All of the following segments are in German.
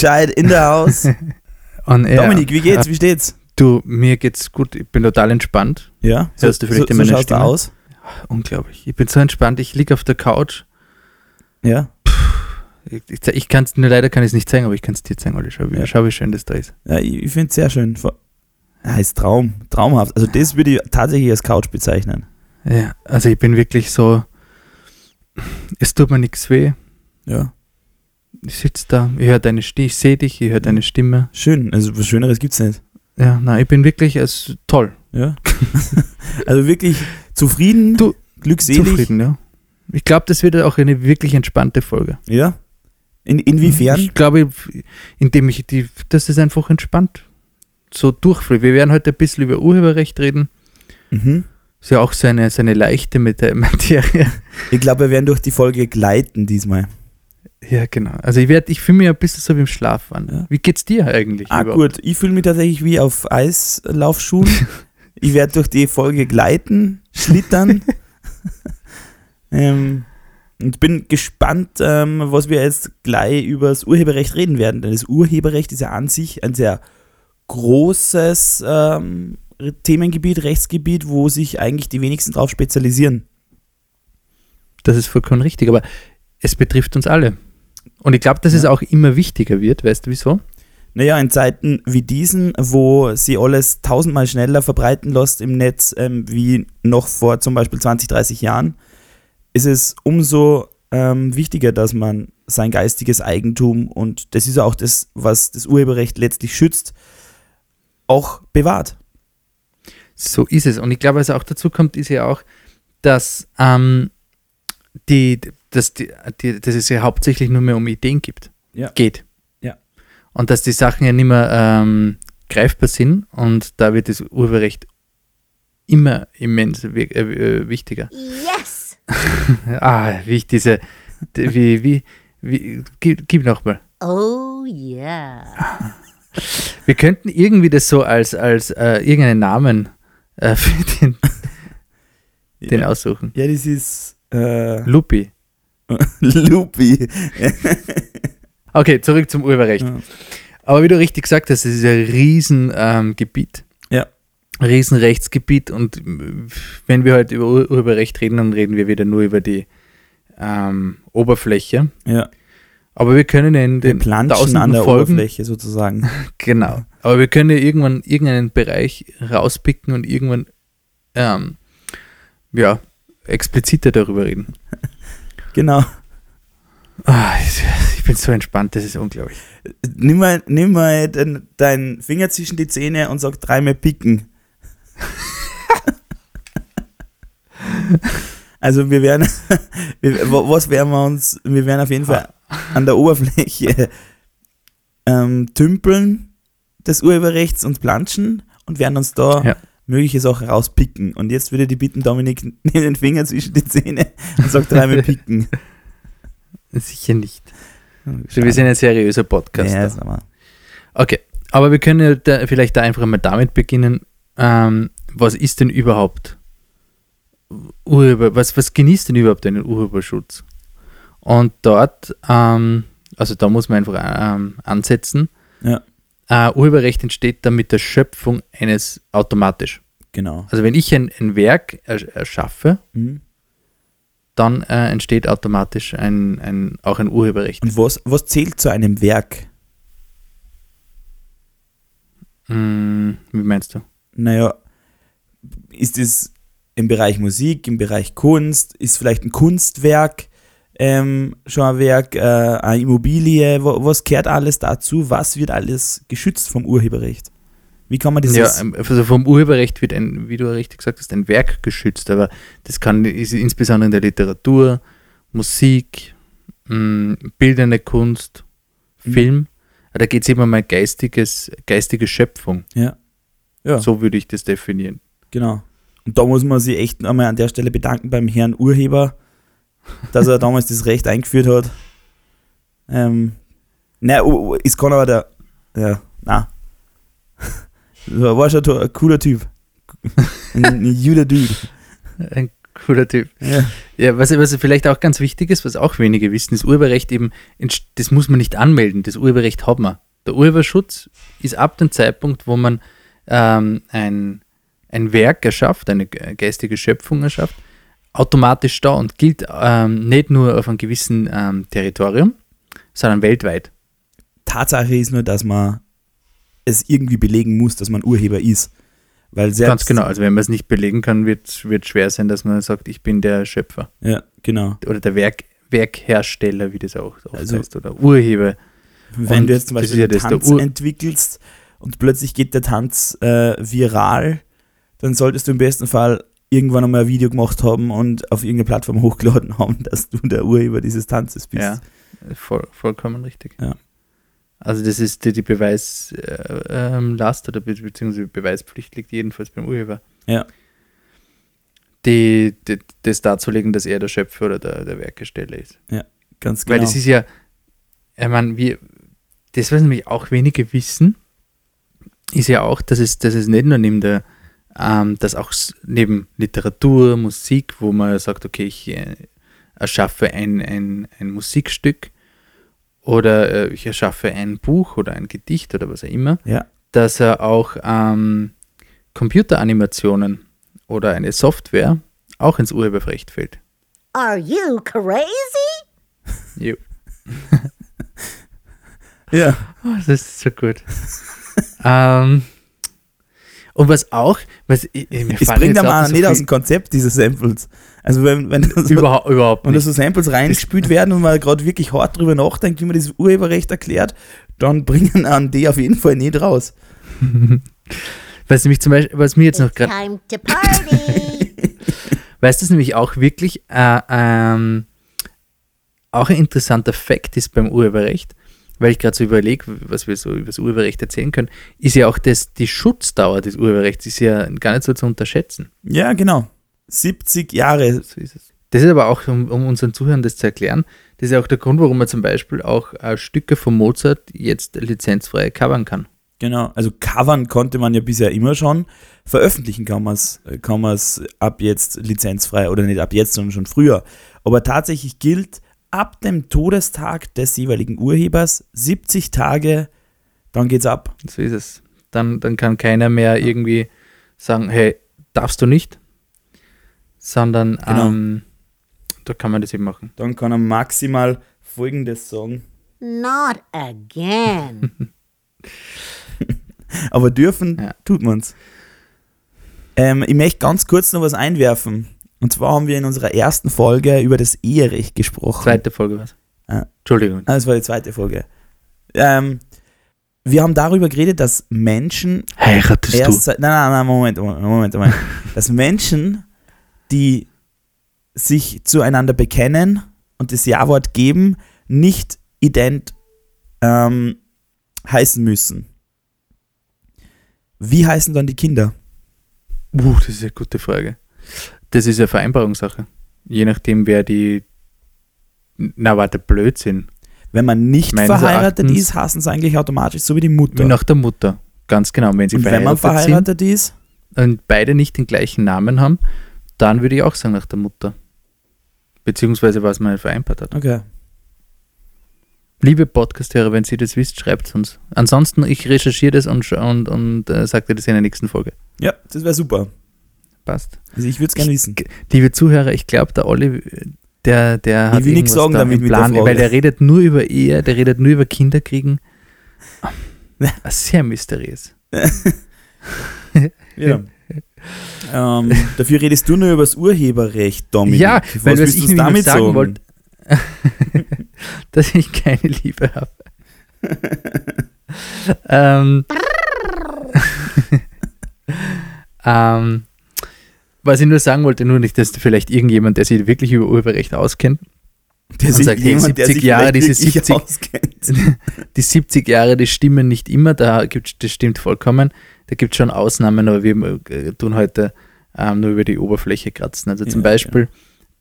Gescheit in der Haus. Air. Dominik, wie geht's? Wie steht's? Du, mir geht's gut. Ich bin total entspannt. Ja? Hörst du vielleicht so, in so meiner schaut's Stimme? aus? Unglaublich. Ich bin so entspannt. Ich liege auf der Couch. Ja. Ich, ich, ich kann es nur leider kann ich es nicht zeigen, aber ich kann es dir zeigen, Olli. Schau, wie, Ja. schau, wie schön das da ist. ja ich ich finde es sehr schön. Ja, ist Traum. Traumhaft. Also, das würde ich tatsächlich als Couch bezeichnen. Ja, also ich bin wirklich so. Es tut mir nichts weh. Ja. Ich sitze da, ich höre deine Stimme, ich sehe dich, ich höre deine Stimme. Schön. Also, was Schöneres gibt's nicht. Ja, nein, ich bin wirklich es toll. Ja. also wirklich zufrieden, Du- glückselig. Zufrieden, ja. Ich glaube, das wird auch eine wirklich entspannte Folge. Ja. In, inwiefern? Ich glaube, indem ich die, das ist einfach entspannt. So durchfließt. Wir werden heute ein bisschen über Urheberrecht reden. Mhm. Ist ja auch so eine, so eine leichte Mate- Materie. Ich glaube, wir werden durch die Folge gleiten diesmal. Ja, genau. Also ich ich fühle mich ein bisschen so wie im Schlaf an. Ja. Wie geht's dir eigentlich? Ah, überhaupt? gut. Ich fühle mich tatsächlich wie auf Eislaufschuhen. ich werde durch die Folge gleiten, schlittern. ähm, und bin gespannt, ähm, was wir jetzt gleich über das Urheberrecht reden werden. Denn das Urheberrecht ist ja an sich ein sehr großes ähm, Themengebiet, Rechtsgebiet, wo sich eigentlich die wenigsten drauf spezialisieren. Das ist vollkommen richtig, aber es betrifft uns alle. Und ich glaube, dass es Ja. auch immer wichtiger wird. Weißt du wieso? Naja, in Zeiten wie diesen, wo sie alles tausendmal schneller verbreiten lässt im Netz, ähm, wie noch vor zum Beispiel 20, 30 Jahren, ist es umso ähm, wichtiger, dass man sein geistiges Eigentum und das ist auch das, was das Urheberrecht letztlich schützt, auch bewahrt. So ist es. Und ich glaube, was auch dazu kommt, ist ja auch, dass, ähm, die, dass, die, die, dass es ja hauptsächlich nur mehr um Ideen gibt. Ja. Geht. Ja. Und dass die Sachen ja nicht mehr ähm, greifbar sind und da wird das Urheberrecht immer immens äh, äh, wichtiger. Yes! Ah, wie ich diese, die- wie, wie, wie, gib, gib nochmal. Oh yeah. Wir könnten irgendwie das so als, als äh, irgendeinen Namen äh, für den, den ja. aussuchen. ja, das ist äh, Lupi. Loopy. Okay, zurück zum Urheberrecht. Ja. Aber wie du richtig gesagt hast, es ist ein Riesengebiet. Ähm. Ja. Riesenrechtsgebiet und wenn wir heute über Ur Urheberrecht reden, dann reden wir wieder nur über die ähm, Oberfläche. Ja, Aber wir können in den tausenden an der Folgen, Oberfläche sozusagen. genau. Aber wir können ja irgendwann irgendeinen Bereich rauspicken und irgendwann ähm, ja, expliziter darüber reden. Genau. Ah, ich- bin so entspannt, das ist unglaublich. Nimm mal, nimm mal den, deinen Finger zwischen die Zähne und sag dreimal picken. also wir werden, wir, wa- was werden wir uns, wir werden auf jeden Fall an der Oberfläche ähm, tümpeln des Urheberrechts und planschen und werden uns da Ja. Mögliche Sachen rauspicken. Und jetzt würde ich dich bitten, Dominik, nimm den Finger zwischen die Zähne und sag dreimal picken. Sicher nicht. Wir sind ein seriöser Podcast. ja, ist aber- Okay, aber wir können ja da, vielleicht da einfach mal damit beginnen. Ähm, was ist denn überhaupt Urheber, was, was genießt denn überhaupt einen Urheberschutz? Und dort, ähm, also da muss man einfach ähm, ansetzen. Ja. Äh, Urheberrecht entsteht dann mit der Schöpfung eines automatisch. Genau. Also wenn ich ein, ein Werk ersch- erschaffe, Mhm. dann äh, entsteht automatisch ein, ein, auch ein Urheberrecht. Und was, was zählt zu einem Werk? Mm, wie meinst du? Naja, ist es im Bereich Musik, im Bereich Kunst, ist vielleicht ein Kunstwerk ähm, schon ein Werk, äh, eine Immobilie, wo, was gehört alles dazu? Was wird alles geschützt vom Urheberrecht? Wie kann man das Ja, ähm, also vom Urheberrecht wird ein, wie du richtig gesagt hast, ein Werk geschützt, aber das kann ist insbesondere in der Literatur, Musik, mh, bildende Kunst, Mhm. Film. Da geht es immer mal geistiges, geistige Schöpfung. Ja. Ja, So würde ich das definieren. genau. Und da muss man sich echt einmal an der Stelle bedanken beim Herrn Urheber, dass er damals das Recht eingeführt hat. Ähm, na, oh, oh, es kann aber der, ja, na. War schon ein cooler Typ. Ein, ein juder Dude. Ein Cooler Typ. Ja. Ja, was, was vielleicht auch ganz wichtig ist, was auch wenige wissen, das Urheberrecht eben, das muss man nicht anmelden, das Urheberrecht hat man. Der Urheberschutz ist ab dem Zeitpunkt, wo man ähm, ein, ein Werk erschafft, eine ge- geistige Schöpfung erschafft, automatisch da und gilt ähm, nicht nur auf einem gewissen ähm, Territorium, sondern weltweit. Tatsache ist nur, dass man es irgendwie belegen muss, dass man Urheber ist. Weil selbst, Ganz genau. Also wenn man es nicht belegen kann, wird es schwer sein, dass man sagt, ich bin der Schöpfer Ja, genau. oder der Werk, Werkhersteller, wie das auch oft Also- heißt, oder Urheber. Wenn Und du jetzt zum Beispiel ja einen Tanz entwickelst und plötzlich geht der Tanz äh, viral, dann solltest du im besten Fall irgendwann einmal ein Video gemacht haben und auf irgendeine Plattform hochgeladen haben, dass du der Urheber dieses Tanzes bist. Ja, voll, vollkommen richtig. Ja. Also das ist die, die Beweislast äh, ähm, oder be beziehungsweise Beweispflicht liegt jedenfalls beim Urheber. Ja. Die, die, das darzulegen, dass er der Schöpfer oder der, der Werkesteller ist. Ganz genau. Weil das ist ja, ich meine, wir, das, was nämlich auch wenige wissen, ist ja auch, dass es, dass es nicht nur neben der, ähm, dass auch s- neben Literatur, Musik, wo man sagt, okay, ich äh, erschaffe ein, ein, ein Musikstück oder äh, ich erschaffe ein Buch oder ein Gedicht oder was auch immer, ja, dass er auch ähm, Computeranimationen oder eine Software auch ins Urheberrecht fällt. Are you crazy? Jo. ja. Oh, das ist so gut. ähm, und was auch, was ich, mir Es bringt jetzt einem auch auch so nicht aus dem Konzept, diese Samples. Also wenn, wenn so, überhaupt, überhaupt wenn da nicht. so Samples reingespielt werden und man gerade wirklich hart drüber nachdenkt, wie man das Urheberrecht erklärt, dann bringen an die auf jeden Fall nicht raus. Was nämlich zum Beispiel, was mir jetzt noch gerade, Time to party. weißt du, das nämlich auch wirklich äh, ähm, auch ein interessanter Fakt ist beim Urheberrecht, weil ich gerade so überlege, was wir so über das Urheberrecht erzählen können, ist ja auch das, die Schutzdauer des Urheberrechts ist ja gar nicht so zu unterschätzen. Ja, genau. 70 Jahre. So ist es. Das ist aber auch, um, um unseren Zuhörern das zu erklären, das ist ja auch der Grund, warum man zum Beispiel auch äh, Stücke von Mozart jetzt lizenzfrei covern kann. Genau. Also covern konnte man ja bisher immer schon. Veröffentlichen kann man es kann man's ab jetzt lizenzfrei oder nicht ab jetzt, sondern schon früher. Aber tatsächlich gilt ab dem Todestag des jeweiligen Urhebers 70 Tage, dann geht's ab. So ist es. Dann, dann kann keiner mehr irgendwie sagen, hey, darfst du nicht, sondern Genau. ähm, da kann man das eben machen. Dann kann er maximal folgendes sagen. Not again. Aber dürfen Ja. tut man's. Ähm, ich möchte ganz kurz noch was einwerfen. Und zwar haben wir in unserer ersten Folge über das Eherecht gesprochen. Zweite Folge was? Ah. Entschuldigung. Ah, das war die zweite Folge. Ähm, wir haben darüber geredet, dass Menschen Heiratest erst seit, nein, nein, nein, Moment, Moment, Moment, Moment. dass Menschen, die sich zueinander bekennen und das Ja-Wort geben, nicht ident ähm, heißen müssen. Wie heißen dann die Kinder? Uh, das ist eine gute Frage. Das ist eine Vereinbarungssache. Je nachdem, wer die. Na, warte, Blödsinn. Wenn man nicht Meines verheiratet Erachtens- ist, hassen sie eigentlich automatisch so wie die Mutter. Nach der Mutter. Ganz genau. Wenn sie und wenn man verheiratet, verheiratet ist, sind und beide nicht den gleichen Namen haben, dann würde ich auch sagen nach der Mutter. Beziehungsweise was man vereinbart hat. okay. Liebe Podcast-Hörer, wenn Sie das wisst, schreibt es uns. Ansonsten, ich recherchiere das und, und, und äh, sage dir das in der nächsten Folge. Ja, das wäre super. Passt. Also ich würde es gerne wissen. Liebe Zuhörer, ich glaube, der Olli, der, der hat will nichts irgendwas sagen da damit der Plan, Frage. weil der redet nur über Ehe, der redet nur über Kinderkriegen. Sehr mysteriös. Ja. ähm, dafür redest du nur über das Urheberrecht, Dominik. Ja, weil was willst ich nämlich noch sagen wollte, dass ich keine Liebe habe. ähm, ähm, was ich nur sagen wollte, nur nicht, dass vielleicht irgendjemand, der sich wirklich über Urheberrecht auskennt, Der sich sagt, jemand, der 70 sich Jahre, diese wirklich 70 auskennt. die 70 Jahre, die stimmen nicht immer, da gibt das stimmt vollkommen. Da gibt es schon Ausnahmen, aber wir äh, tun heute ähm, nur über die Oberfläche kratzen. Also zum Ja, Beispiel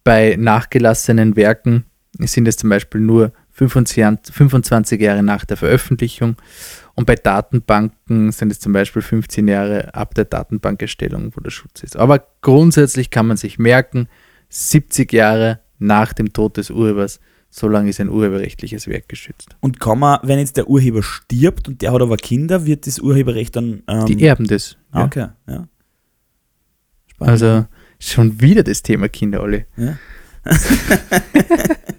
bei nachgelassenen Werken sind es zum Beispiel nur 25, 25 Jahre nach der Veröffentlichung und bei Datenbanken sind es zum Beispiel 15 Jahre ab der Datenbankerstellung, wo der Schutz ist. Aber grundsätzlich kann man sich merken, 70 Jahre nach dem Tod des Urhebers. So lange ist ein urheberrechtliches Werk geschützt. Und kann man, wenn jetzt der Urheber stirbt und der hat aber Kinder, wird das Urheberrecht dann. Ähm, Die erben das. ah, Ja. Okay, ja. Spannend. Also schon wieder das Thema Kinder, Olli. Ja.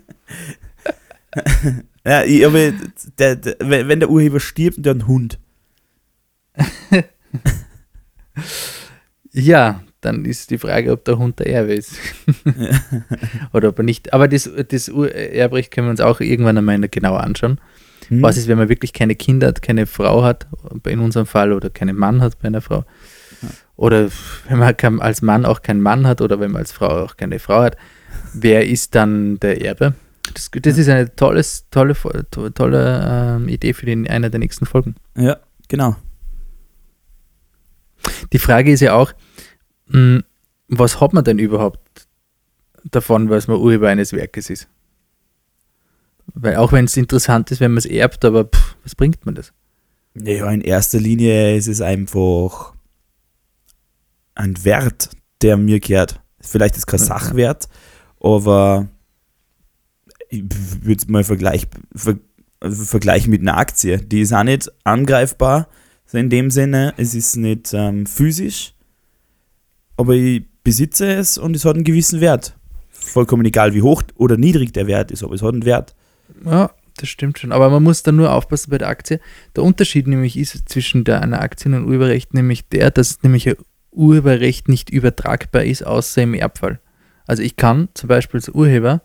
ja, ich, aber der, der, wenn der Urheber stirbt und der hat einen Hund. Ja, dann ist die Frage, ob der Hund der Erbe ist. Oder ob er nicht. Aber das, das Erbrecht können wir uns auch irgendwann einmal genauer anschauen. Hm? Was ist, wenn man wirklich keine Kinder hat, keine Frau hat, in unserem Fall, oder keinen Mann hat bei einer Frau? Oder wenn man als Mann auch keinen Mann hat oder wenn man als Frau auch keine Frau hat, wer ist dann der Erbe? Das, das ist eine tolles, tolle, to- tolle ähm, Idee für den, einer der nächsten Folgen. Ja, genau. Die Frage ist ja auch, mh, was hat man denn überhaupt davon, was man Urheber eines Werkes ist? Weil auch wenn es interessant ist, wenn man es erbt, aber pff, was bringt man das? Ja, in erster Linie ist es einfach ein Wert, der mir gehört. Vielleicht ist kein Ja. Sachwert, aber ich würde es mal vergleich, ver, vergleichen mit einer Aktie. Die ist auch nicht angreifbar, so in dem Sinne. Es ist nicht ähm, physisch, aber ich besitze es und es hat einen gewissen Wert. Vollkommen egal, wie hoch oder niedrig der Wert ist, aber es hat einen Wert. Ja, das stimmt schon. Aber man muss dann nur aufpassen bei der Aktie. Der Unterschied nämlich ist zwischen der, einer Aktie und einem Urheberrecht nämlich der, dass nämlich ein Urheberrecht nicht übertragbar ist, außer im Erbfall. Also ich kann zum Beispiel als Urheber,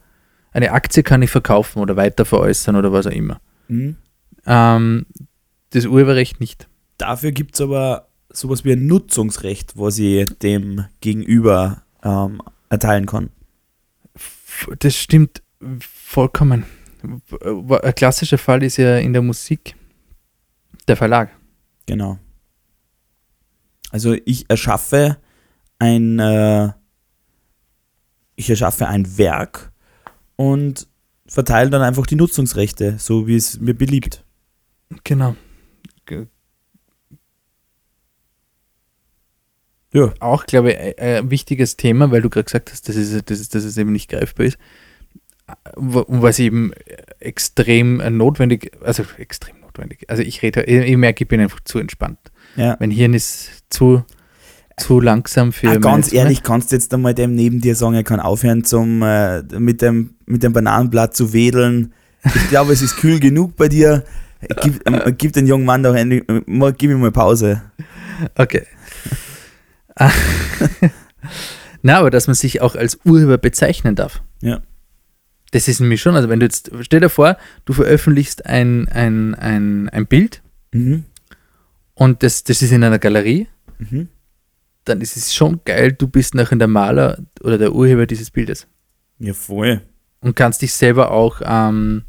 eine Aktie kann ich verkaufen oder weiter veräußern oder was auch immer. Mhm. Ähm, das Urheberrecht nicht. Dafür gibt es aber sowas wie ein Nutzungsrecht, was ich dem Gegenüber ähm, erteilen kann. Das stimmt vollkommen. Ein klassischer Fall ist ja in der Musik der Verlag. Genau. Also ich erschaffe ein, äh, ich erschaffe ein Werk und verteile dann einfach die Nutzungsrechte, so wie es mir beliebt. Genau. Ge- Ja. Auch, glaube ich, ein, wichtiges Thema, weil du gerade gesagt hast, dass es, dass, es, dass es eben nicht greifbar ist. Wo- Was eben extrem notwendig, also extrem notwendig. Also ich rede, ich merke, ich bin einfach zu entspannt. Ja. Mein Hirn ist zu, zu langsam für Ah, ganz Zunge. ehrlich, kannst du jetzt einmal dem neben dir sagen, er kann aufhören, zum, äh, mit, dem, mit dem Bananenblatt zu wedeln. Ich glaube, es ist kühl genug bei dir. Gib, ähm, gib den jungen Mann doch endlich, äh, mal, gib ihm mal Pause. Okay. Na, aber dass man sich auch als Urheber bezeichnen darf. Ja. Das ist nämlich schon, also wenn du jetzt, stell dir vor, du veröffentlichst ein, ein, ein, ein Bild Mhm. und das, das ist in einer Galerie, Mhm. Dann ist es schon geil, du bist nachher der Maler oder der Urheber dieses Bildes Ja, voll. und kannst dich selber auch ähm,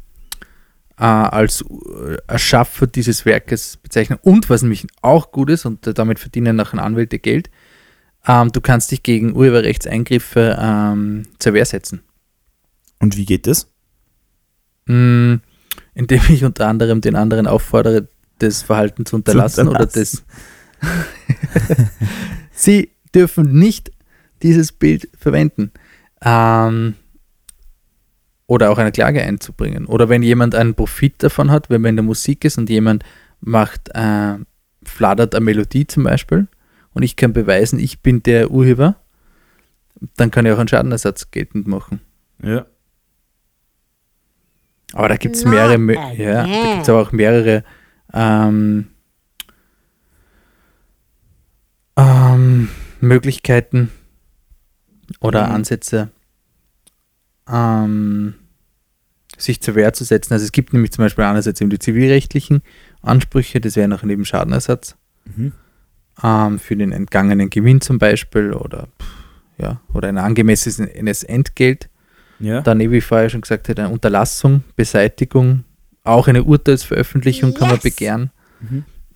äh, als äh, Erschaffer dieses Werkes bezeichnen. Und was nämlich auch gut ist, und damit verdienen nachher Anwälte Geld, ähm, du kannst dich gegen Urheberrechtseingriffe ähm, zur Wehr setzen. Und wie geht das? Mm, indem ich unter anderem den anderen auffordere, das Verhalten zu unterlassen, oder das. Sie dürfen nicht dieses Bild verwenden. Ähm, oder auch eine Klage einzubringen. Oder wenn jemand einen Profit davon hat, wenn man in der Musik ist und jemand macht, äh, fladert eine Melodie zum Beispiel und ich kann beweisen, ich bin der Urheber, dann kann ich auch einen Schadenersatz geltend machen. Ja. Aber da gibt es mehrere, ja, da again. gibt es aber auch mehrere ähm, ähm, Möglichkeiten oder Mhm. Ansätze, ähm, sich zur Wehr zu setzen. Also es gibt nämlich zum Beispiel einerseits eben die zivilrechtlichen Ansprüche, das wäre noch neben Schadenersatz Mhm. ähm, für den entgangenen Gewinn zum Beispiel oder ja, oder ein angemessenes Entgelt. Ja. Dann, wie ich vorher schon gesagt habe, eine Unterlassung, Beseitigung, auch eine Urteilsveröffentlichung kann man Yes. begehren.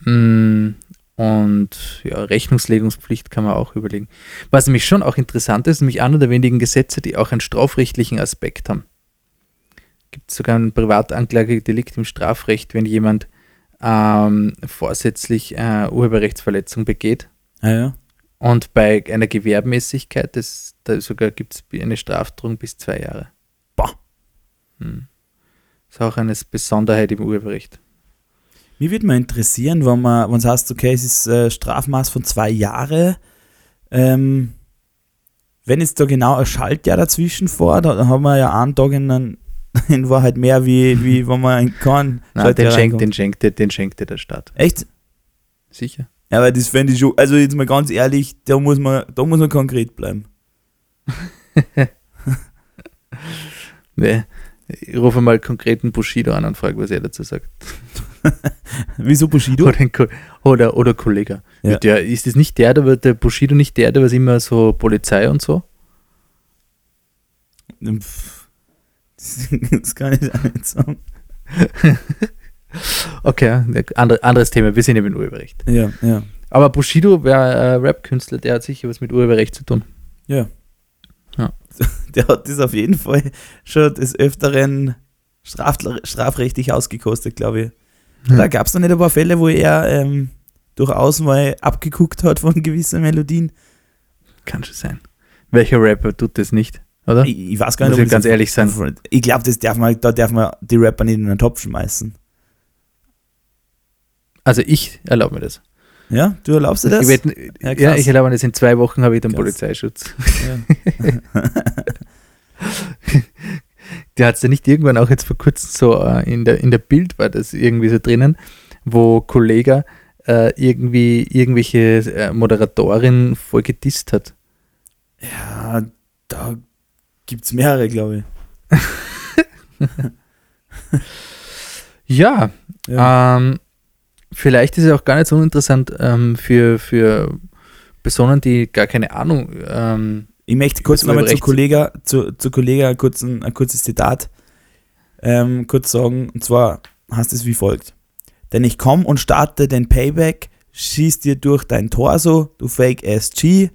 Mhm. Und ja, Rechnungslegungspflicht kann man auch überlegen. Was nämlich schon auch interessant ist, nämlich einer der wenigen Gesetze, die auch einen strafrechtlichen Aspekt haben. Gibt sogar ein Privatanklagedelikt im Strafrecht, wenn jemand ähm, vorsätzlich äh, Urheberrechtsverletzung begeht Ah, ja. Und bei einer Gewerbmäßigkeit, das, da sogar gibt es eine Strafdrohung bis zwei Jahre. Boah. Hm. Ist auch eine Besonderheit im Urheberrecht. Mir würde mal interessieren, wenn man, wenn es heißt, okay, es ist äh, Strafmaß von zwei Jahre, ähm, wenn jetzt da genau ein Schaltjahr dazwischen vor, da haben wir ja einen Tag in, in Wahrheit mehr, wie, wie wenn man in keinen Nein, den, schenkt, den, schenkt, den schenkt dir der Staat. Echt? Sicher. Ja, aber das fände ich schon, also jetzt mal ganz ehrlich, da muss man, da muss man konkret bleiben. Nee. Ich rufe mal konkreten Bushido an und frage, was er dazu sagt. Wieso Bushido? Oder, oder, oder Kollege. Ja. Der, ist es nicht der, der, wird- der Bushido nicht der, der was immer so Polizei und so? Pff, Das kann ich auch nicht sagen. Okay, andere, anderes Thema. Wir sind eben im Urheberrecht. Ja, ja, Aber Bushido wäre äh, Rap-Künstler, der hat sicher was mit Urheberrecht zu tun. ja. Ja. Der hat das auf jeden Fall schon des Öfteren straf, strafrechtlich ausgekostet, glaube ich. Da gab es noch nicht ein paar Fälle, wo er ähm, durchaus mal abgeguckt hat von gewissen Melodien. Kann schon sein. Welcher Rapper tut das nicht, oder? Ich, ich weiß gar Muss nicht, ich ganz ehrlich sein. Ich glaube, das darf man, da darf man die Rapper nicht in einen Topf schmeißen. Also ich erlaube mir das. Ja, du erlaubst dir das? Ich werd, Ja, ja, ich erlaube mir das. In zwei Wochen habe ich dann Krass. Polizeischutz. Ja. Der hat es ja nicht irgendwann auch jetzt vor kurzem so äh, in der, in der Bild war das irgendwie so drinnen, wo Kollege äh, irgendwie irgendwelche äh, Moderatorin voll gedisst hat. ja, da gibt es mehrere, glaube Ja, ich. Ja. Ähm, vielleicht ist es auch gar nicht so uninteressant ähm, für, für Personen, die gar keine Ahnung. Ähm, Ich möchte kurz Das nochmal zu Kollega, zu, zu Kollega kurz ein, ein kurzes Zitat ähm, kurz sagen. Und zwar heißt es wie folgt. Denn ich komm und starte den Payback, schieß dir durch dein Torso, du Fake SG,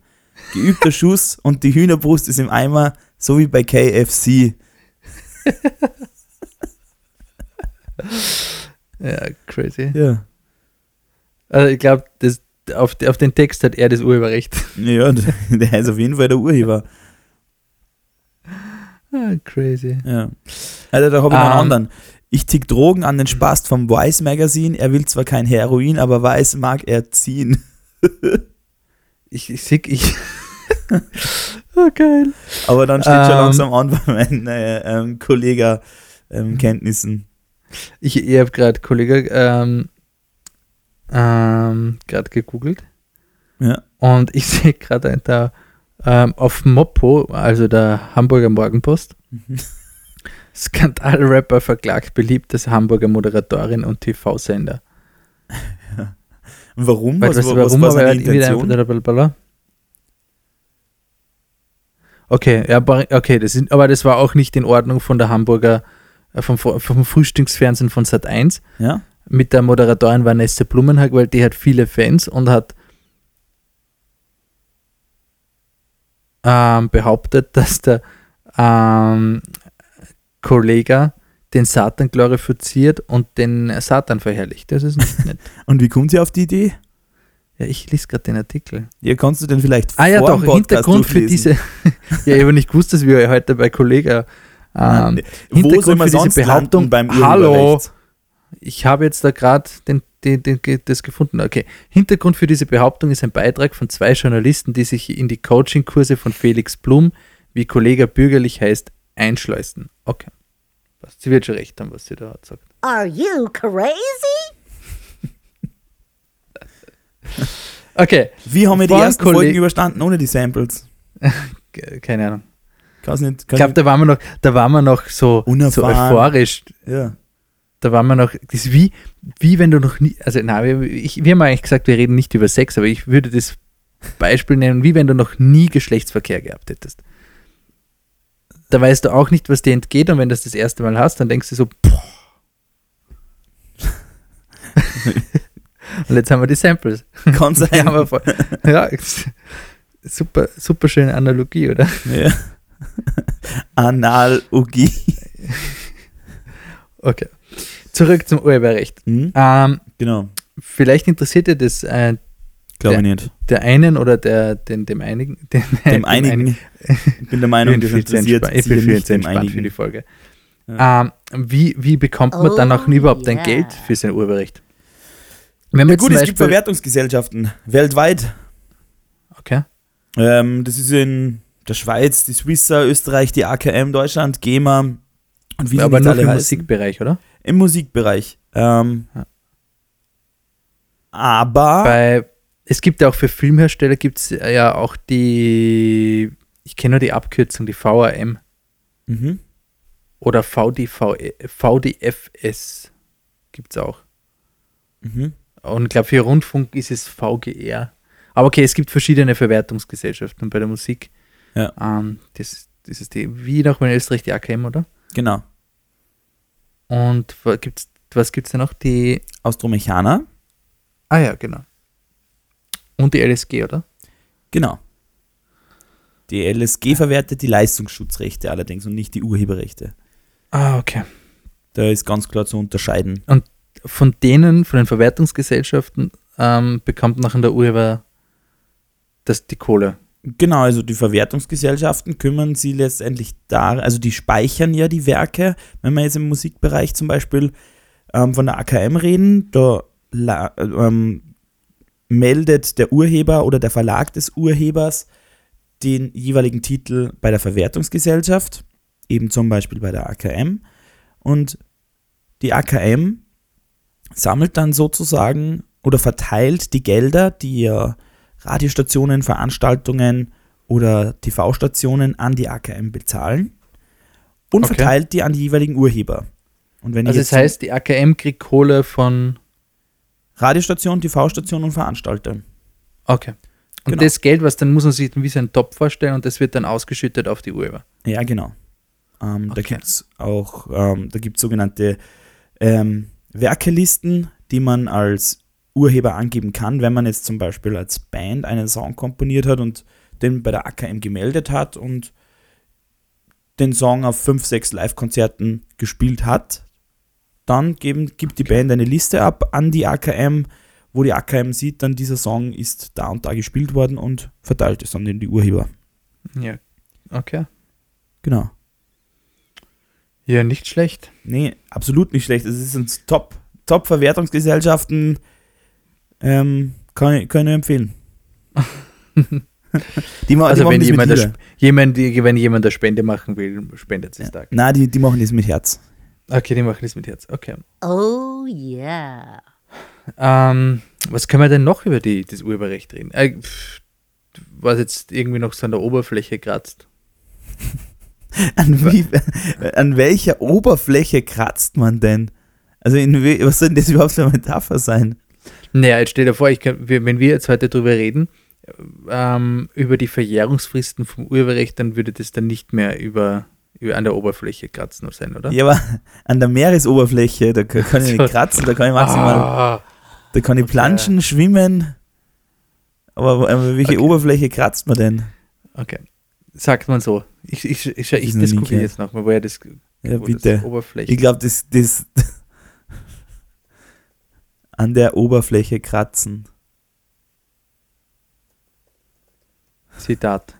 geübter Schuss und die Hühnerbrust ist im Eimer, so wie bei KFC. ja, crazy. Ja, Also ich glaube, auf, auf den Text hat er das Urheberrecht. ja der ist auf jeden Fall der Urheber. Ah, crazy. Ja. Also da habe ich noch einen Ähm. anderen. Ich tick Drogen an den Spast vom Vice Magazine. Er will zwar kein Heroin, aber Weiß mag er ziehen. Ich, ich sehe, ich. oh, geil. Aber dann steht schon Ähm. langsam an bei meinen äh, ähm, Kollega-Kenntnissen. Ich, ich habe gerade Kollege ähm, ähm, gerade gegoogelt ja. und ich sehe gerade da ähm, auf Mopo, also der Hamburger Morgenpost, Skandalrapper verklagt beliebtes Hamburger Moderatorin und TV-Sender. Warum? Weißt Was, du, was, warum? was Aber war die Intention? Okay, ja, aber- okay, das ist, aber das war auch nicht in Ordnung von der Hamburger, äh, vom, vom Frühstücksfernsehen von Sat 1 Ja? Mit der Moderatorin Vanessa Blumenhag, weil die hat viele Fans und hat ähm, behauptet, dass der ähm, Kollege den Satan glorifiziert und den Satan verherrlicht. Das ist nicht nett. Und wie kommt sie auf die Idee? Ja, ich lese gerade den Artikel. Ja, kannst du denn vielleicht Ah ja, doch, Hintergrund für diese. ja, ich habe nicht gewusst, dass wir heute bei Kollega. Ähm, Wo Hintergrund soll man für diese sonst Behauptung- beim Hallo. Urheberrecht? Ich habe jetzt da gerade den, den, den, das gefunden. Okay. Hintergrund für diese Behauptung ist ein Beitrag von zwei Journalisten, die sich in die Coaching-Kurse von Felix Blum, wie Kollege bürgerlich heißt, einschleusen. Okay. Sie wird schon recht haben, was sie da hat sagt. Are you crazy? Okay, Wie haben wir die ersten Kolleg- Folgen überstanden ohne die Samples? Keine Ahnung. Kann's nicht, Ich glaube, da waren wir noch, da waren wir noch so, so euphorisch. ja. Da waren wir noch, das ist wie, wie wenn du noch nie, also wir, ich, wir haben eigentlich gesagt, wir reden nicht über Sex, aber ich würde das Beispiel nennen, wie wenn du noch nie Geschlechtsverkehr gehabt hättest. Da weißt du auch nicht, was dir entgeht und wenn du das das erste Mal hast, dann denkst du so, boah. und jetzt haben wir die Samples. Kann sein. Ja, aber voll, ja, super, super schöne Analogie, oder? Ja. Analogie. Okay. Zurück zum Urheberrecht. Hm? Ähm, Genau. vielleicht interessiert dir das äh, Glaube Der- ich nicht. Der einen oder der, den, dem einigen? Den, Dem einigen. Ich bin der Meinung, Ich das interessiert ich bin viel nicht zu dem entspannt für die. Folge. Ähm, wie, wie bekommt man dann auch Oh, überhaupt ein yeah. Geld für sein Urheberrecht? Wenn man Ja, gut, es gibt Verwertungsgesellschaften weltweit. Okay. Ähm, das ist in der Schweiz, die Swissa, Österreich, die AKM, Deutschland, GEMA und wie sie aber nur heißen. Musikbereich, oder? Im Musikbereich. Ähm. Aber Bei, es gibt ja auch für Filmhersteller gibt es ja auch die, ich kenne nur die Abkürzung, die VRM mhm. oder VDV, VDFS gibt es auch. Mhm. Und ich glaube, für Rundfunk ist es VGR. Aber okay, es gibt verschiedene Verwertungsgesellschaften bei der Musik. Ja. Ähm, das, das ist die, wie nochmal in Österreich die AKM, oder? genau. Und wa- gibt's, was gibt es da noch? Die, Austromechaner, ah ja, genau. Und die LSG, oder? genau. Die LSG verwertet die Leistungsschutzrechte allerdings und nicht die Urheberrechte. Ah, okay. Da ist ganz klar zu unterscheiden. Von denen, von den Verwertungsgesellschaften, ähm, bekommt nachher der Urheber das, die Kohle. Genau, also die Verwertungsgesellschaften kümmern sie letztendlich da, also die speichern ja die Werke. Wenn wir jetzt im Musikbereich zum Beispiel ähm, von der AKM reden, da ähm, meldet der Urheber oder der Verlag des Urhebers den jeweiligen Titel bei der Verwertungsgesellschaft, eben zum Beispiel bei der AKM. Und die AKM sammelt dann sozusagen oder verteilt die Gelder, die ja Radiostationen, Veranstaltungen oder TV-Stationen an die AKM bezahlen und Okay. verteilt die an die jeweiligen Urheber. Und wenn Also das heißt, die AKM kriegt Kohle von. Radiostation, TV-Station und Veranstalter. Okay. Und Genau. das Geld, was dann muss man sich wie so einen Topf vorstellen und das wird dann ausgeschüttet auf die Urheber. Ja, genau. Ähm, Da Okay. gibt es auch, ähm, da gibt sogenannte ähm, Werkelisten, die man als Urheber angeben kann, wenn man jetzt zum Beispiel als Band einen Song komponiert hat und den bei der AKM gemeldet hat und den Song auf fünf, sechs Live-Konzerten gespielt hat, dann geben, gibt die Band eine Liste ab an die AKM, wo die AKM sieht, dann dieser Song ist da und da gespielt worden und verteilt es an die Urheber. Ja. Okay. Genau. Ja, nicht schlecht. Nee, absolut nicht schlecht. Es sind Top, Top-Verwertungsgesellschaften. Ähm, kann, ich- kann ich nur empfehlen. die, ma- die Also machen wenn das jemand, mit das, jemand, die, wenn jemand eine Spende machen will, spendet es stark. Nein, die, die machen das mit Herz. Okay, die machen das mit Herz. Okay. Oh, yeah. Ähm, was können wir denn noch über die, das Urheberrecht reden? Äh, pff, was jetzt irgendwie noch so an der Oberfläche kratzt. An, wie, an welcher Oberfläche kratzt man denn? Also, in, was soll denn das überhaupt für eine Metapher sein? Naja, jetzt stell dir vor, ich kann, wenn wir jetzt heute drüber reden, ähm, über die Verjährungsfristen vom Urheberrecht, dann würde das dann nicht mehr über, über an der Oberfläche kratzen sein, oder? Ja, aber an der Meeresoberfläche, da kann, kann ich nicht kratzen, da kann ich maximal, Ah, da kann ich planschen, schwimmen. Aber, aber welche Okay. Oberfläche kratzt man denn? okay. Sagt man so. Ich, ich, ich, ich, Das ich gehört. jetzt nochmal, woher das, Ja, wo bitte. das Oberfläche. Ich glaube, das, das an der Oberfläche kratzen. Zitat.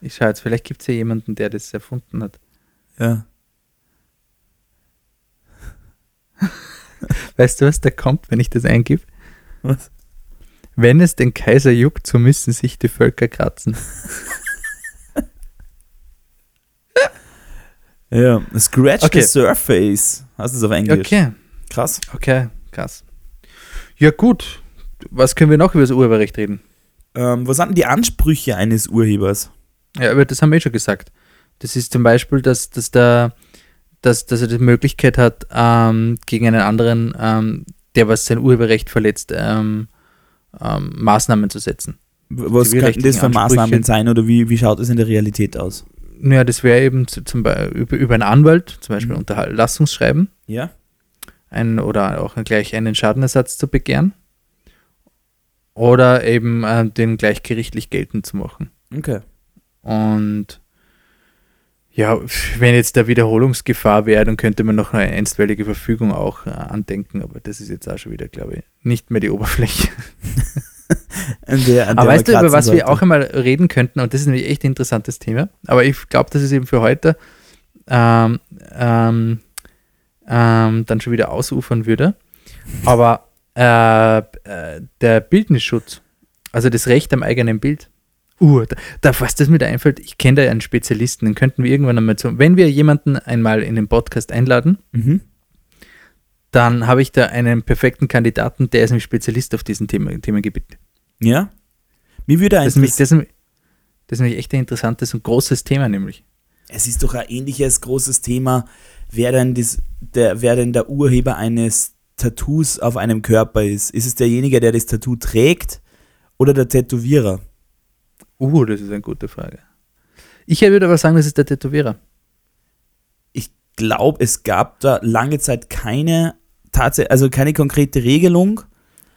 Ich schaue jetzt, vielleicht gibt es ja jemanden, der das erfunden hat. Ja. Weißt du, was da kommt, wenn ich das eingib? Was? Wenn es den Kaiser juckt, so müssen sich die Völker kratzen. Ja. Scratch Okay. the surface. Hast du es auf Englisch? Okay, Krass. okay, krass. Ja, gut. Was können wir noch über das Urheberrecht reden? Ähm, was sind denn die Ansprüche eines Urhebers? Ja, aber das haben wir eh schon gesagt. Das ist zum Beispiel, dass, dass, der, dass, dass er die Möglichkeit hat, ähm, gegen einen anderen, ähm, der was sein Urheberrecht verletzt, ähm, ähm, Maßnahmen zu setzen. Was Die könnten das für rechtlichen Maßnahmen Ansprüche- sein oder wie, wie schaut es in der Realität aus? Naja, das wäre eben zu, zum Beispiel über, über einen Anwalt, zum Beispiel Mhm. Unterlassungsschreiben, Ja? Ein, oder auch gleich einen Schadenersatz zu begehren. Oder eben äh, den gleich gerichtlich geltend zu machen. Okay. Und ja, wenn jetzt der Wiederholungsgefahr wäre, dann könnte man noch eine einstweilige Verfügung auch äh, andenken, aber das ist jetzt auch schon wieder, glaube ich, nicht mehr die Oberfläche. der, Aber weißt du, über was kratzen wir sollte. auch einmal reden könnten, und das ist nämlich echt ein interessantes Thema, aber ich glaube, das ist eben für heute ähm, ähm, ähm, dann schon wieder ausufern würde. Aber äh, äh, der Bildnisschutz, also das Recht am eigenen Bild. Uh, da, da was das mir da einfällt, ich kenne da einen Spezialisten, den könnten wir irgendwann einmal zu. Wenn wir jemanden einmal in den Podcast einladen, Mhm. dann habe ich da einen perfekten Kandidaten, der ist nämlich Spezialist auf diesem Thema, Themengebiet. Ja. Mir würde ein Das das, das ist nämlich echt ein interessantes und großes Thema, nämlich. Es ist doch ein ähnliches großes Thema, wer denn, das, der, wer denn der Urheber eines Tattoos auf einem Körper ist. Ist es derjenige, der das Tattoo trägt oder der Tätowierer? Uh, das ist eine gute Frage. Ich würde aber sagen, das ist der Tätowierer. Ich glaube, es gab da lange Zeit keine Tatsache, also keine konkrete Regelung,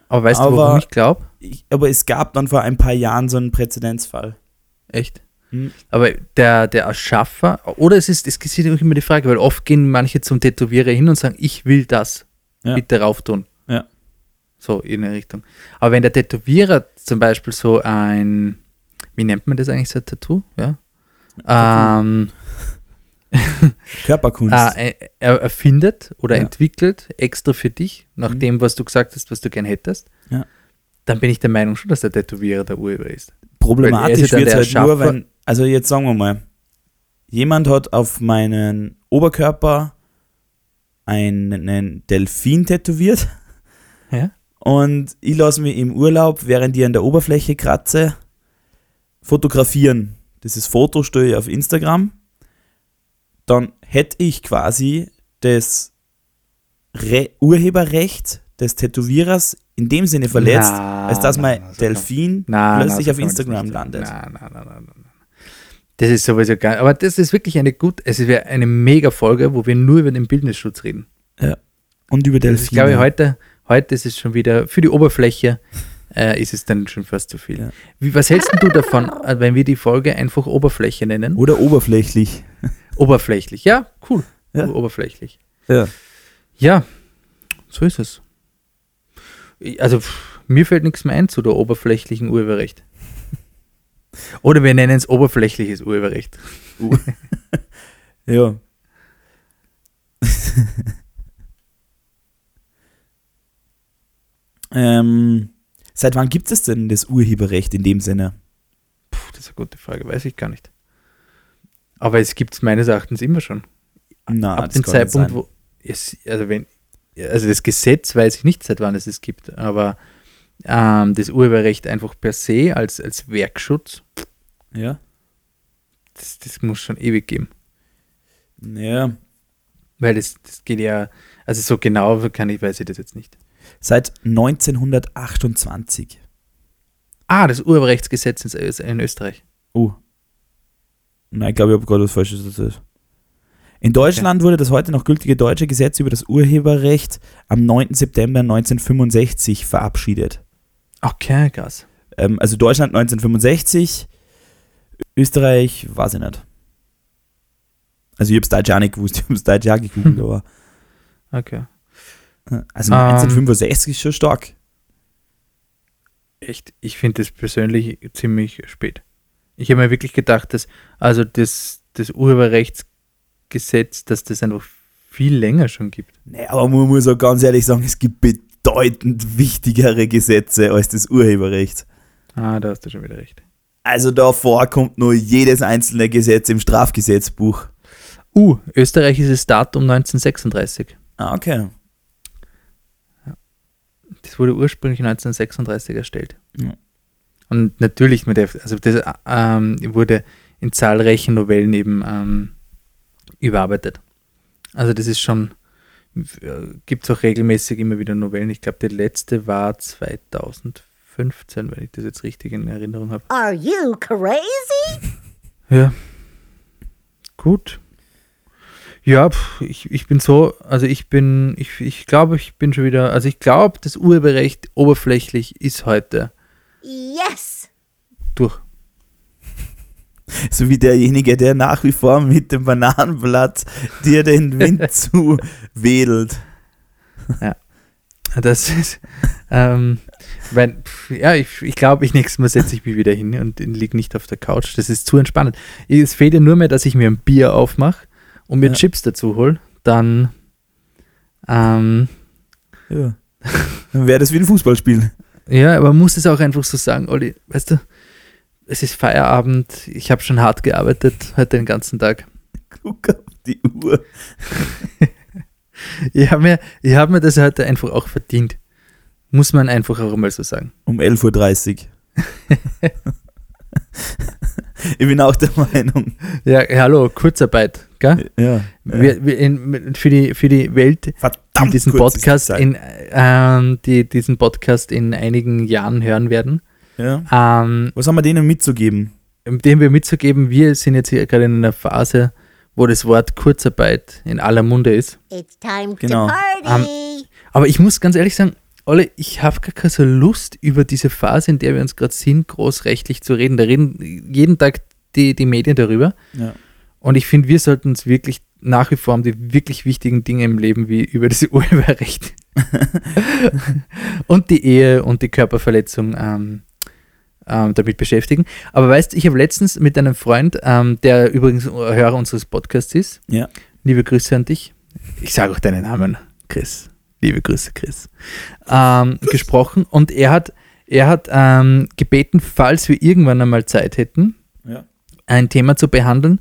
Aber weißt du, Aber- warum ich glaube? aber es gab dann vor ein paar Jahren so einen Präzedenzfall. Echt? Hm. Aber der, der Erschaffer, oder es ist, es ist auch immer die Frage, weil oft gehen manche zum Tätowierer hin und sagen, ich will das. Ja. Bitte rauftun. Ja. So in eine Richtung. Aber wenn der Tätowierer zum Beispiel so ein, wie nennt man das eigentlich, so ein Tattoo? Ja. Ähm, Körperkunst. äh, er erfindet oder Ja. entwickelt extra für dich, nach Mhm. dem, was du gesagt hast, was du gern hättest, Ja. dann bin ich der Meinung schon, dass der Tätowierer der Urheber ist. Problematisch wird es der halt nur, wenn, also jetzt sagen wir mal, jemand hat auf meinen Oberkörper einen Delfin tätowiert Ja? und ich lasse mich im Urlaub, während ich an der Oberfläche kratze, fotografieren. Dieses Foto stelle ich auf Instagram. Dann hätte ich quasi das Re Urheberrecht des Tätowierers in dem Sinne verletzt, Na, als dass na, mein na, kann- Delfin Na, plötzlich na, auf Instagram landet. Na, na, na, na, na, na. Das ist sowieso geil. Aber das ist wirklich eine gut, es wäre eine mega Folge, wo wir nur über den Bildnisschutz reden. Und über Delfine. ist, glaube ich, heute, heute ist es schon wieder, für die Oberfläche äh, ist es dann schon fast zu viel. Ja. Wie, was hältst du davon, äh, wenn wir die Folge einfach Oberfläche nennen? Oder oberflächlich. Oberflächlich, ja, cool. Ja. Oberflächlich. Ja. Ja, so ist es. Ich- Also, pff, mir fällt nichts mehr ein zu der oberflächlichen Urheberrecht. Oder wir nennen es oberflächliches Urheberrecht. Ja. ähm, seit wann gibt es denn das Urheberrecht in dem Sinne? Puh, das ist eine gute Frage, weiß ich gar nicht. Aber es gibt es meines Erachtens immer schon. Na, Ab dem Zeitpunkt, wo es, also wenn, also das Gesetz weiß ich nicht, seit wann es es gibt, aber ähm, das Urheberrecht einfach per se als, als Werkschutz, Ja. das, das muss schon ewig geben. Ja. Weil das, das geht ja, also so genau kann ich, weiß ich das jetzt nicht. Seit 1928. Ah, das Urheberrechtsgesetz in, Österreich. Oh. Nein, ich glaube, ich habe gerade was Falsches erzählt. In Deutschland wurde das heute noch gültige deutsche Gesetz über das Urheberrecht am 9. September 1965 verabschiedet. Okay, krass. Ähm, also Deutschland 1965, Österreich, weiß ich nicht. Also ich hab's Deutsch auch nicht gewusst, ich hab's Deutsch auch gegoogelt, aber Okay. also Ähm. 1965 ist schon stark. Echt, ich finde das persönlich ziemlich spät. Ich habe mir wirklich gedacht, dass also das, das Urheberrechtsgesetz, dass das einfach viel länger schon gibt. Nee, aber man muss auch ganz ehrlich sagen, es gibt bedeutend wichtigere Gesetze als das Urheberrecht. Ah, da hast du schon wieder recht. Also davor kommt nur jedes einzelne Gesetz im Strafgesetzbuch. Uh, Österreich ist das Datum 1936. Ah, okay. Das wurde ursprünglich 1936 erstellt. Ja. Und natürlich, mit der, also das ähm, wurde in zahlreichen Novellen eben ähm, überarbeitet. Also das ist schon, gibt es auch regelmäßig immer wieder Novellen. Ich glaube, die letzte war 2015, wenn ich das jetzt richtig in Erinnerung habe. Are you crazy? Ja. Gut. Ja, pf, ich, ich bin so, also ich bin, ich, ich glaube, ich bin schon wieder, also ich glaube, das Urheberrecht oberflächlich ist heute Yes. durch. So wie derjenige, der nach wie vor mit dem Bananenblatt dir den Wind zuwedelt. Das ist, ähm, Weil, pff, ja, ich, ich glaube, ich nächstes Mal setze ich mich wieder hin und liege nicht auf der Couch. Das ist zu entspannend. Es fehlt ja nur mehr, dass ich mir ein Bier aufmache und mir Ja. Chips dazu hole. Dann, ähm, Ja. Dann wäre das wie ein Fußballspiel. ja, aber man muss es auch einfach so sagen, Olli, weißt du, es ist Feierabend, ich habe schon hart gearbeitet heute den ganzen Tag. Guck auf die Uhr. Ich habe mir, ich hab mir das heute einfach auch verdient. Muss man einfach auch mal so sagen. Um 11.30 Uhr. ich bin auch der Meinung. Ja, hallo, Kurzarbeit, gell? Ja. Wir, wir in, für, die, für die Welt, die Verdammt diesen die Podcast Zeit. in ähm, die diesen Podcast in einigen Jahren hören werden, Ja. ähm, Was haben wir denen mitzugeben? dem wir mitzugeben, wir sind jetzt hier gerade in einer Phase, wo das Wort Kurzarbeit in aller Munde ist. It's time Genau. to party. Aber ich muss ganz ehrlich sagen, Olle, ich habe gar keine Lust, über diese Phase, in der wir uns gerade sind, großrechtlich zu reden. Da reden jeden Tag die, die Medien darüber. Ja. Und ich finde, wir sollten uns wirklich nach wie vor um die wirklich wichtigen Dinge im Leben, wie über das Urheberrecht und die Ehe und die Körperverletzung ähm, ähm, damit beschäftigen. Aber weißt du, ich habe letztens mit einem Freund, ähm, der übrigens Hörer unseres Podcasts ist, Ja. liebe Grüße an dich, ich sage auch deinen Namen, Chris, liebe Grüße, Chris, ähm, gesprochen und er hat, er hat ähm, gebeten, falls wir irgendwann einmal Zeit hätten, Ja. ein Thema zu behandeln.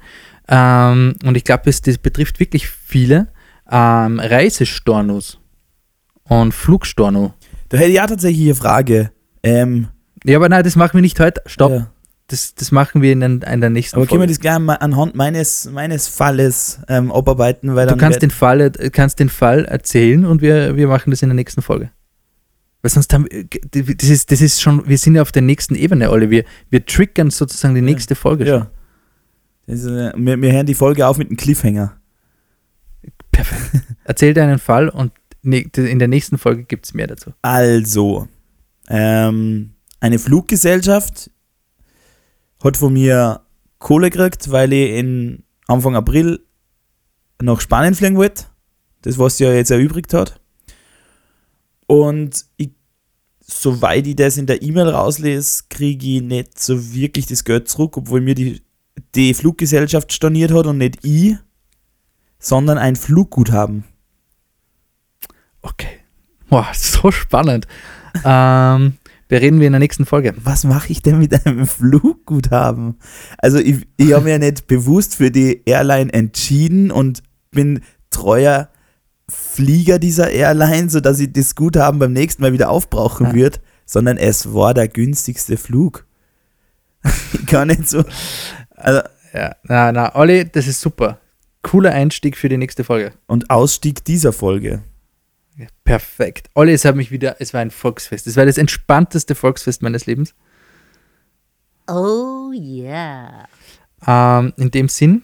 Ähm, und ich glaube, das, das betrifft wirklich viele. Ähm, Reisestornos und Flugstorno. Da hätte ich ja tatsächlich eine Frage. Ähm, Ja, aber nein, das machen wir nicht heute. Stopp. Ja. Das, das machen wir in, in der nächsten Aber können wir Folge. das gleich anhand meines, meines Falles ähm, abarbeiten? Weil Du kannst den, Fall, kannst den Fall erzählen und wir, wir machen das in der nächsten Folge. Weil sonst haben wir, das ist, das ist schon, wir sind ja auf der nächsten Ebene, alle. Wir, wir triggern sozusagen die nächste Folge schon. Ja. Das ist, äh, wir, wir hören die Folge auf mit einem Cliffhanger. Perfekt. Erzähl dir einen Fall und ne- in der nächsten Folge gibt es mehr dazu. Also, ähm, eine Fluggesellschaft hat von mir Kohle gekriegt, weil ich in Anfang April nach Spanien fliegen wollte. Das, was sie ja jetzt erübrigt hat. Und ich, soweit ich das in der E-Mail rauslese, kriege ich nicht so wirklich das Geld zurück, obwohl mir die, die Fluggesellschaft storniert hat und nicht ich, sondern ein Flugguthaben. Okay. Boah, so spannend. ähm, bereden wir in der nächsten Folge. was mache ich denn mit einem Flugguthaben? Also ich, ich habe mir ja nicht bewusst für die Airline entschieden und bin treuer Flieger dieser Airline, sodass ich das Guthaben beim nächsten Mal wieder aufbrauchen Ja. wird, sondern es war der günstigste Flug. ich kann nicht so. Also, Ja, na, na, Olli, das ist super. Cooler Einstieg für die nächste Folge. und Ausstieg dieser Folge. Ja, perfekt. Olli, es hat mich wieder, es war ein Volksfest. Es war das entspannteste Volksfest meines Lebens. Oh, yeah. Ähm, in dem Sinn,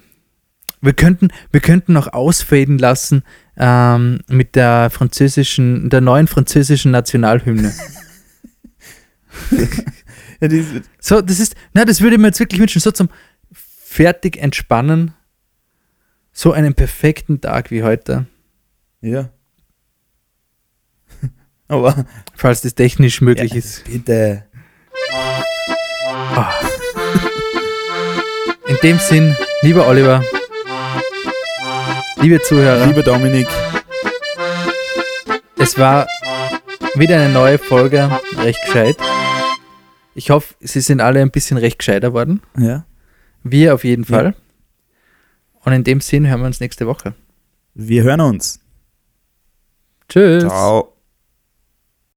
wir könnten, wir könnten noch ausfaden lassen ähm, mit der französischen, der neuen französischen Nationalhymne. Ja, So, das ist, na, das würde ich mir jetzt wirklich wünschen, so zum fertig entspannen. So einen perfekten Tag wie heute, ja. Aber falls das technisch möglich ja, ist. bitte. In dem Sinn, lieber Oliver, liebe Zuhörer, Lieber Dominik, es war wieder eine neue Folge, recht gescheit. Ich hoffe, Sie sind alle ein bisschen recht gescheiter worden. ja, Wir auf jeden Ja. Fall. Und in dem Sinn hören wir uns nächste Woche. wir hören uns. Tschüss. Ciao.